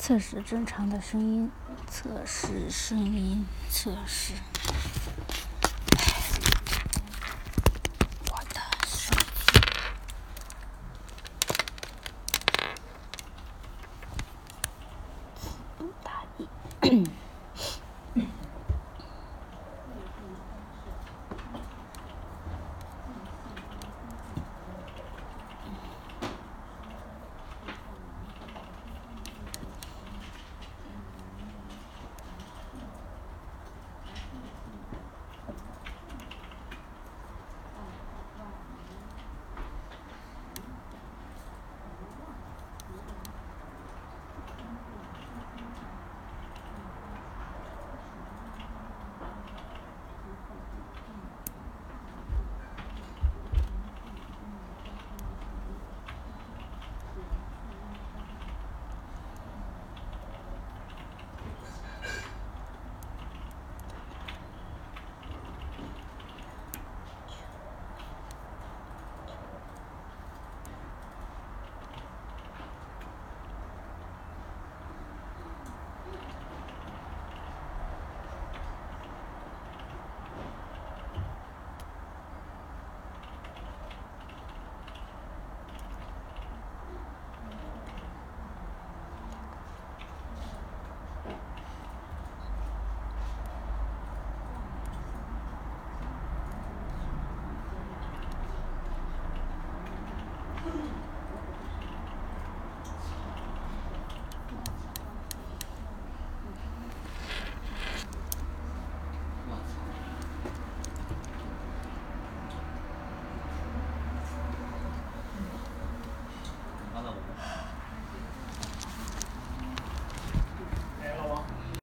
测试正常的声音测试声音测试。